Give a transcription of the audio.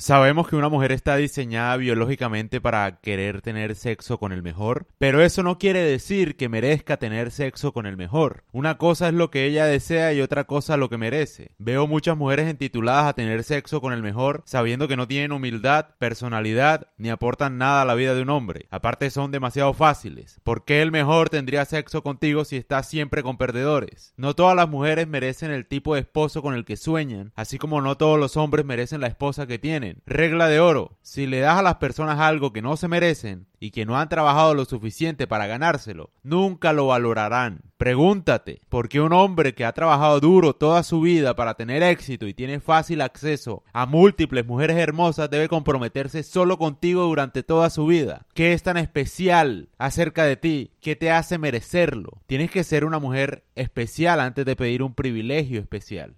Sabemos que una mujer está diseñada biológicamente para querer tener sexo con el mejor, pero eso no quiere decir que merezca tener sexo con el mejor. Una cosa es lo que ella desea y otra cosa lo que merece. Veo muchas mujeres entituladas a tener sexo con el mejor sabiendo que no tienen humildad, personalidad ni aportan nada a la vida de un hombre. Aparte son demasiado fáciles. ¿Por qué el mejor tendría sexo contigo si estás siempre con perdedores? No todas las mujeres merecen el tipo de esposo con el que sueñan, así como no todos los hombres merecen la esposa que tienen. Regla de oro, si le das a las personas algo que no se merecen y que no han trabajado lo suficiente para ganárselo, nunca lo valorarán. Pregúntate, ¿por qué un hombre que ha trabajado duro toda su vida para tener éxito y tiene fácil acceso a múltiples mujeres hermosas debe comprometerse solo contigo durante toda su vida? ¿Qué es tan especial acerca de ti? ¿Qué te hace merecerlo? Tienes que ser una mujer especial antes de pedir un privilegio especial.